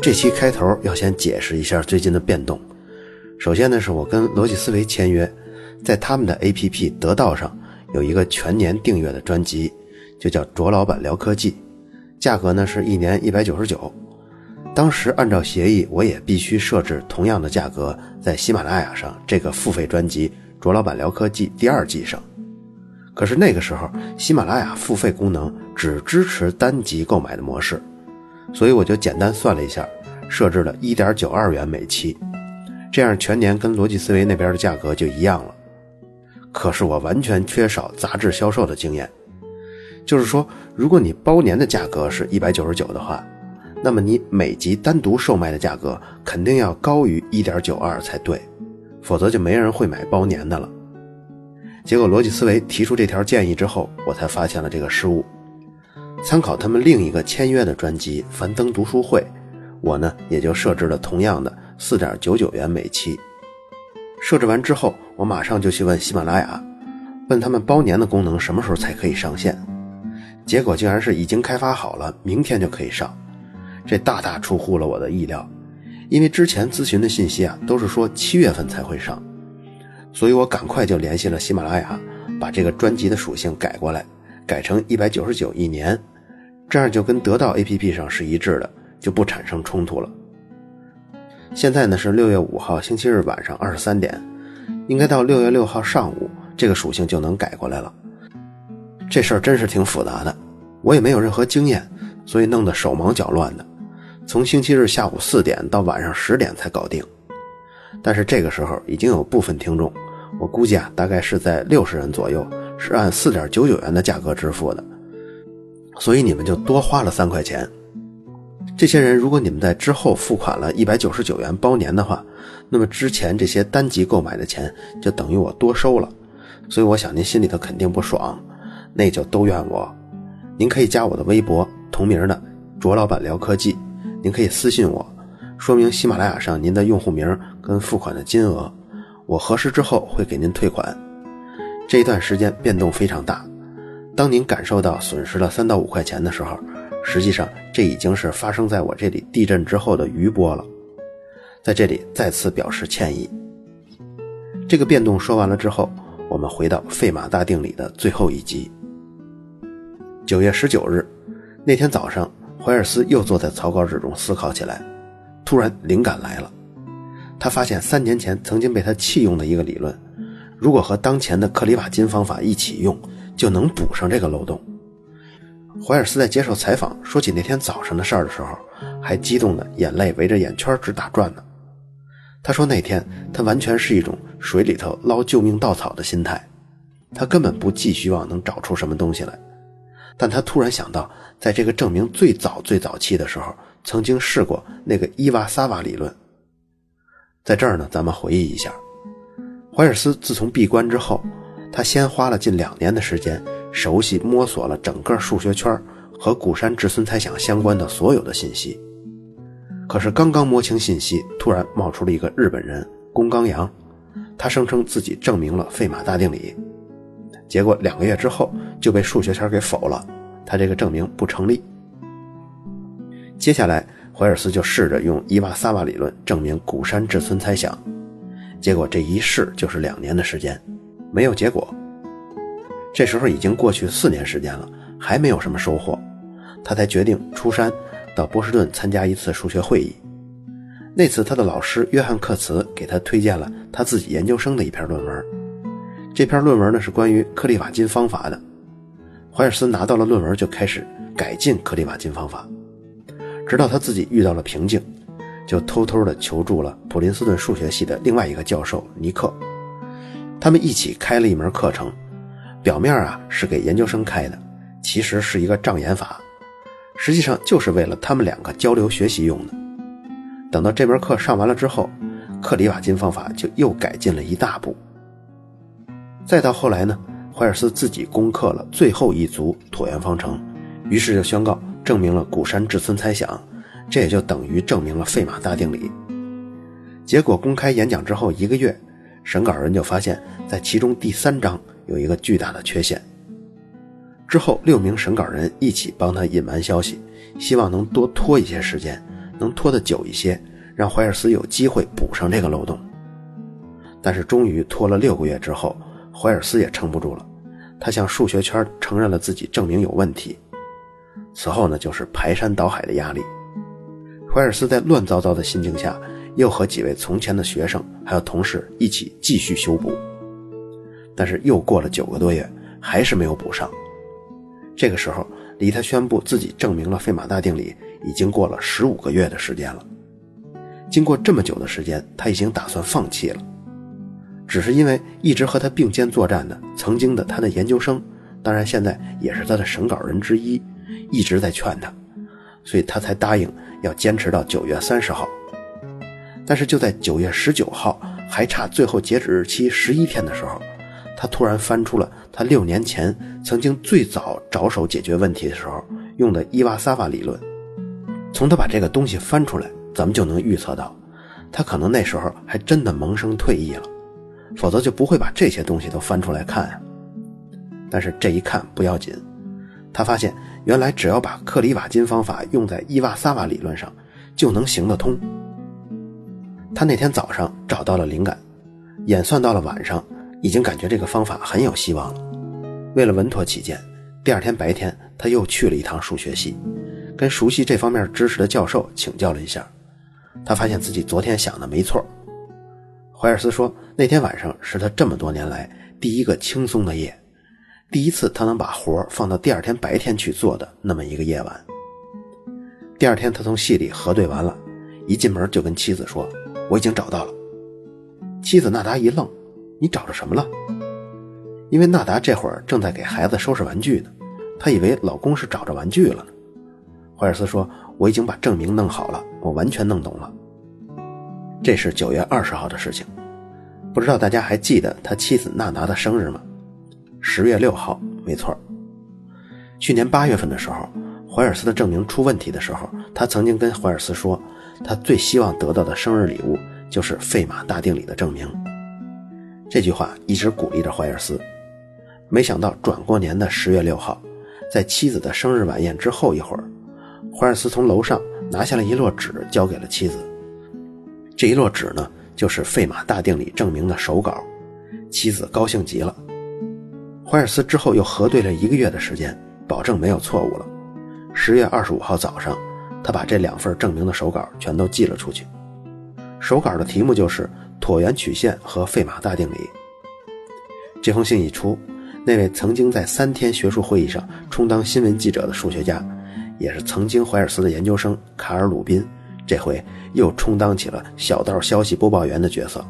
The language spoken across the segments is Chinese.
这期开头要先解释一下最近的变动。首先呢，是我跟逻辑思维签约，在他们的 APP 得道上有一个全年订阅的专辑，就叫卓老板聊科技，价格呢是一年一百九十九。当时按照协议，我也必须设置同样的价格在喜马拉雅上这个付费专辑《卓老板聊科技》第二季上。可是那个时候，喜马拉雅付费功能只支持单集购买的模式，所以我就简单算了一下，设置了一点九二元每期，这样全年跟逻辑思维那边的价格就一样了。可是我完全缺少杂志销售的经验，就是说，如果你包年的价格是一百九十九的话，那么你每集单独售卖的价格肯定要高于一点九二才对，否则就没人会买包年的了。结果，逻辑思维提出这条建议之后，我才发现了这个失误。参考他们另一个签约的专辑《樊登读书会》，我呢也就设置了同样的四点九九元每期。设置完之后，我马上就去问喜马拉雅，问他们包年的功能什么时候才可以上线。结果竟然是已经开发好了，明天就可以上。这大大出乎了我的意料，因为之前咨询的信息啊都是说七月份才会上。所以我赶快就联系了喜马拉雅，把这个专辑的属性改过来，改成一百九十九一年，这样就跟得到 APP 上是一致的，就不产生冲突了。现在呢是六月五号星期日晚上二十三点，应该到六月六号上午，这个属性就能改过来了。这事儿真是挺复杂的，我也没有任何经验，所以弄得手忙脚乱的，从星期日下午四点到晚上十点才搞定。但是这个时候已经有部分听众，我估计啊，大概是在六十人左右，是按四点九九元的价格支付的，所以你们就多花了三块钱。这些人，如果你们在之后付款了一百九十九元包年的话，那么之前这些单级购买的钱就等于我多收了，所以我想您心里头肯定不爽，那就都怨我。您可以加我的微博，同名的卓老板聊科技，您可以私信我。说明喜马拉雅上您的用户名跟付款的金额，我核实之后会给您退款。这一段时间变动非常大，当您感受到损失了三到五块钱的时候，实际上这已经是发生在我这里地震之后的余波了。在这里再次表示歉意。这个变动说完了之后，我们回到费马大定理的最后一集。九月十九日那天早上，怀尔斯又坐在草稿纸中思考起来。突然灵感来了，他发现三年前曾经被他弃用的一个理论，如果和当前的克里瓦金方法一起用，就能补上这个漏洞。怀尔斯在接受采访说起那天早上的事儿的时候，还激动的眼泪围着眼圈直打转呢。他说那天他完全是一种水里头捞救命稻草的心态，他根本不寄希望能找出什么东西来，但他突然想到，在这个证明最早最早期的时候。曾经试过那个伊瓦萨瓦理论，在这儿呢，咱们回忆一下，怀尔斯自从闭关之后，他先花了近两年的时间熟悉摸索了整个数学圈和古山至孙猜想相关的所有的信息。可是刚刚摸清信息，突然冒出了一个日本人宫冈阳，他声称自己证明了费马大定理，结果两个月之后就被数学圈给否了，他这个证明不成立。接下来，怀尔斯就试着用伊瓦萨瓦理论证明古山至村猜想，结果这一试就是两年的时间，没有结果。这时候已经过去四年时间了，还没有什么收获，他才决定出山到波士顿参加一次数学会议。那次他的老师约翰克茨给他推荐了他自己研究生的一篇论文，这篇论文呢是关于克利瓦金方法的。怀尔斯拿到了论文就开始改进克利瓦金方法。直到他自己遇到了瓶颈，就偷偷的求助了普林斯顿数学系的另外一个教授尼克。他们一起开了一门课程，表面啊是给研究生开的，其实是一个障眼法，实际上就是为了他们两个交流学习用的。等到这门课上完了之后，克里瓦金方法就又改进了一大步。再到后来呢，怀尔斯自己攻克了最后一组椭圆方程，于是就宣告。证明了古山至村猜想，这也就等于证明了费马大定理。结果公开演讲之后一个月，审稿人就发现，在其中第三章有一个巨大的缺陷。之后六名审稿人一起帮他隐瞒消息，希望能多拖一些时间，能拖得久一些，让怀尔斯有机会补上这个漏洞。但是终于拖了六个月之后，怀尔斯也撑不住了，他向数学圈承认了自己证明有问题。此后呢，就是排山倒海的压力。怀尔斯在乱糟糟的心境下，又和几位从前的学生还有同事一起继续修补。但是又过了九个多月，还是没有补上。这个时候，离他宣布自己证明了费马大定理已经过了十五个月的时间了。经过这么久的时间，他已经打算放弃了。只是因为一直和他并肩作战的曾经的他的研究生，当然现在也是他的审稿人之一，一直在劝他，所以他才答应要坚持到九月三十号。但是就在九月十九号，还差最后截止日期十一天的时候，他突然翻出了他六年前曾经最早着手解决问题的时候用的伊瓦萨瓦理论。从他把这个东西翻出来，咱们就能预测到，他可能那时候还真的萌生退役了。否则就不会把这些东西都翻出来看啊。但是这一看不要紧，他发现原来只要把克里瓦金方法用在伊瓦萨瓦理论上，就能行得通。他那天早上找到了灵感，演算到了晚上，已经感觉这个方法很有希望了。为了稳妥起见，第二天白天他又去了一趟数学系，跟熟悉这方面知识的教授请教了一下。他发现自己昨天想的没错。怀尔斯说：“那天晚上是他这么多年来第一个轻松的夜，第一次他能把活放到第二天白天去做的那么一个夜晚。第二天，他从系里核对完了，一进门就跟妻子说：‘我已经找到了。’妻子纳达一愣：‘你找着什么了？’因为纳达这会儿正在给孩子收拾玩具呢，他以为老公是找着玩具了。怀尔斯说：‘我已经把证明弄好了，我完全弄懂了。’”这是九月二十号的事情，不知道大家还记得他妻子娜达的生日吗？十月六号，没错。去年八月份的时候，怀尔斯的证明出问题的时候，他曾经跟怀尔斯说，他最希望得到的生日礼物就是费马大定理的证明。这句话一直鼓励着怀尔斯。没想到转过年的十月六号，在妻子的生日晚宴之后一会儿，怀尔斯从楼上拿下了一摞纸，交给了妻子。这一摞纸呢，就是费马大定理证明的手稿，妻子高兴极了。怀尔斯之后又核对了一个月的时间，保证没有错误了。十月二十五号早上，他把这两份证明的手稿全都寄了出去。手稿的题目就是椭圆曲线和费马大定理。这封信一出，那位曾经在三天学术会议上充当新闻记者的数学家，也是曾经怀尔斯的研究生卡尔鲁宾。这回又充当起了小道消息播报员的角色。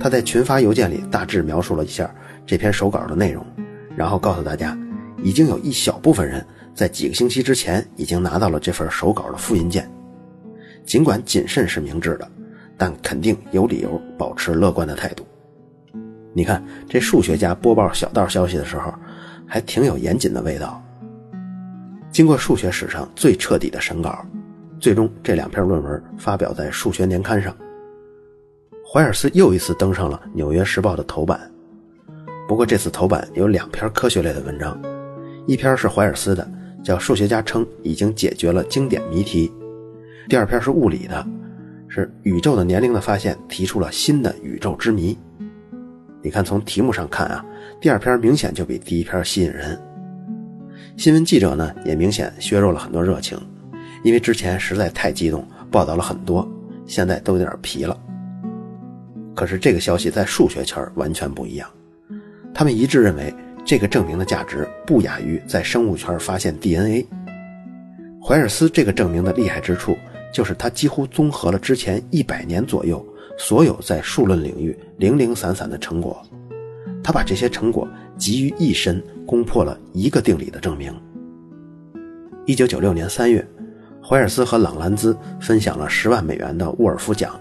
他在群发邮件里大致描述了一下这篇手稿的内容，然后告诉大家，已经有一小部分人在几个星期之前已经拿到了这份手稿的复印件。尽管谨慎是明智的，但肯定有理由保持乐观的态度。你看，这数学家播报小道消息的时候，还挺有严谨的味道。经过数学史上最彻底的审稿。最终，这两篇论文发表在数学年刊上。怀尔斯又一次登上了《纽约时报》的头版。不过这次头版有两篇科学类的文章，一篇是怀尔斯的，叫《数学家称已经解决了经典谜题》；第二篇是物理的，是宇宙的年龄的发现提出了新的宇宙之谜。你看，从题目上看啊，第二篇明显就比第一篇吸引人。新闻记者呢，也明显削弱了很多热情。因为之前实在太激动，报道了很多，现在都有点疲了。可是这个消息在数学圈完全不一样，他们一致认为这个证明的价值不亚于在生物圈发现 DNA。怀尔斯这个证明的厉害之处，就是他几乎综合了之前一百年左右所有在数论领域零零散散的成果，他把这些成果集于一身，攻破了一个定理的证明。一九九六年三月。怀尔斯和朗兰兹分享了十万美元的沃尔夫奖。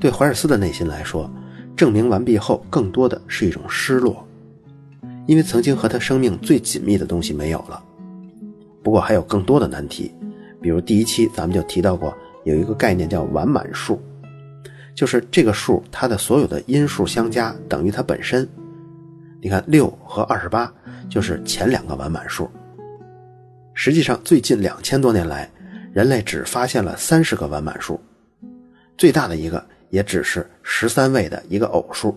对怀尔斯的内心来说，证明完毕后更多的是一种失落，因为曾经和他生命最紧密的东西没有了。不过还有更多的难题，比如第一期咱们就提到过，有一个概念叫完满数，就是这个数它的所有的因数相加等于它本身。你看六和二十八就是前两个完满数。实际上，最近两千多年来，人类只发现了三十个完满数，最大的一个也只是十三位的一个偶数。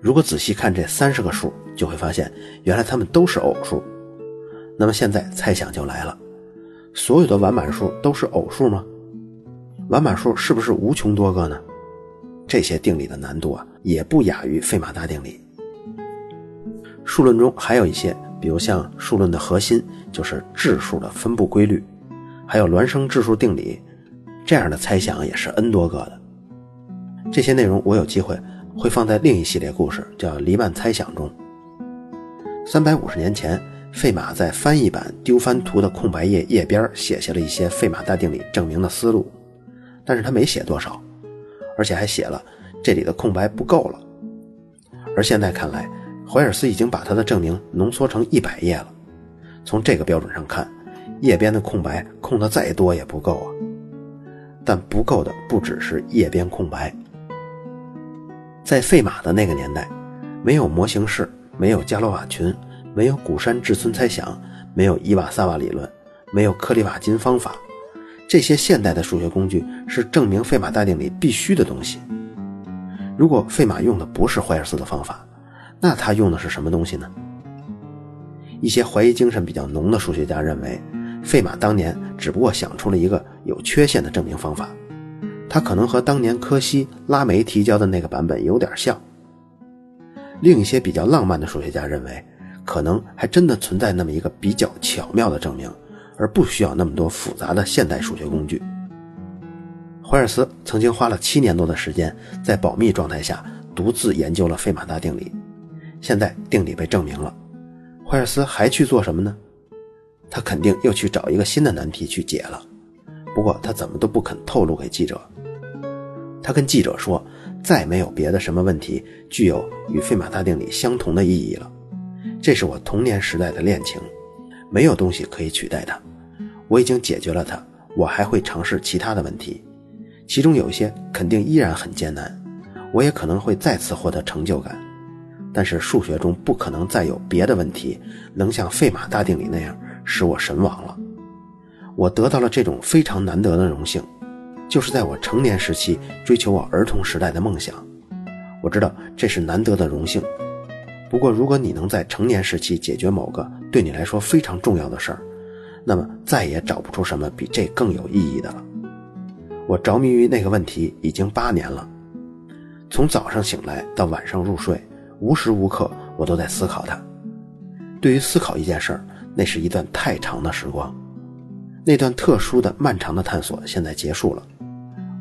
如果仔细看这三十个数，就会发现原来它们都是偶数。那么现在猜想就来了：所有的完满数都是偶数吗？完满数是不是无穷多个呢？这些定理的难度啊，也不亚于费马大定理。数论中还有一些，比如像数论的核心就是质数的分布规律，还有孪生质数定理，这样的猜想也是 n 多个的。这些内容我有机会会放在另一系列故事，叫黎曼猜想中。三百五十年前，费马在翻译版丢番图的空白页页边写下了一些费马大定理证明的思路，但是他没写多少，而且还写了这里的空白不够了。而现在看来。怀尔斯已经把他的证明浓缩成一百页了。从这个标准上看，页边的空白空的再多也不够啊。但不够的不只是页边空白。在费马的那个年代，没有模型式，没有伽罗瓦群，没有古山至村猜想，没有伊瓦萨瓦理论，没有克里瓦金方法，这些现代的数学工具是证明费马大定理必须的东西。如果费马用的不是怀尔斯的方法，那他用的是什么东西呢？一些怀疑精神比较浓的数学家认为，费马当年只不过想出了一个有缺陷的证明方法，他可能和当年柯西、拉梅提交的那个版本有点像。另一些比较浪漫的数学家认为，可能还真的存在那么一个比较巧妙的证明，而不需要那么多复杂的现代数学工具。怀尔斯曾经花了七年多的时间，在保密状态下独自研究了费马大定理。现在定理被证明了，怀尔斯还去做什么呢？他肯定又去找一个新的难题去解了。不过他怎么都不肯透露给记者。他跟记者说：“再没有别的什么问题具有与费马大定理相同的意义了。这是我童年时代的恋情，没有东西可以取代它。我已经解决了它，我还会尝试其他的问题，其中有些肯定依然很艰难。我也可能会再次获得成就感。”但是数学中不可能再有别的问题能像费马大定理那样使我神往了。我得到了这种非常难得的荣幸，就是在我成年时期追求我儿童时代的梦想。我知道这是难得的荣幸。不过，如果你能在成年时期解决某个对你来说非常重要的事儿，那么再也找不出什么比这更有意义的了。我着迷于那个问题已经八年了，从早上醒来到晚上入睡。无时无刻，我都在思考它。对于思考一件事儿，那是一段太长的时光。那段特殊的、漫长的探索现在结束了，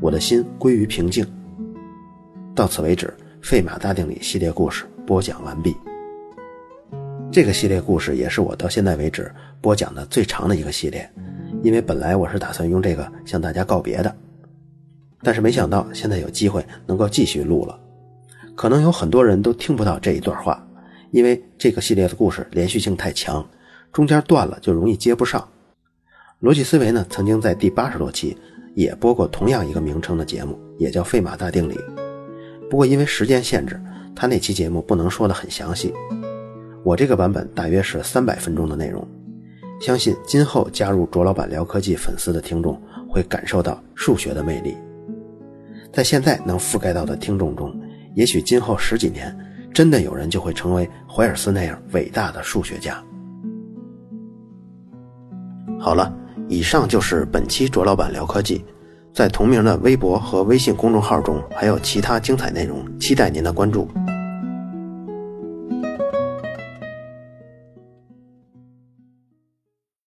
我的心归于平静。到此为止，费马大定理系列故事播讲完毕。这个系列故事也是我到现在为止播讲的最长的一个系列，因为本来我是打算用这个向大家告别的，但是没想到现在有机会能够继续录了。可能有很多人都听不到这一段话，因为这个系列的故事连续性太强，中间断了就容易接不上。逻辑思维呢，曾经在第八十多期也播过同样一个名称的节目，也叫费马大定理。不过因为时间限制，他那期节目不能说的很详细。我这个版本大约是三百分钟的内容，相信今后加入卓老板聊科技粉丝的听众会感受到数学的魅力。在现在能覆盖到的听众中。也许今后十几年，真的有人就会成为怀尔斯那样伟大的数学家。好了，以上就是本期卓老板聊科技，在同名的微博和微信公众号中还有其他精彩内容，期待您的关注。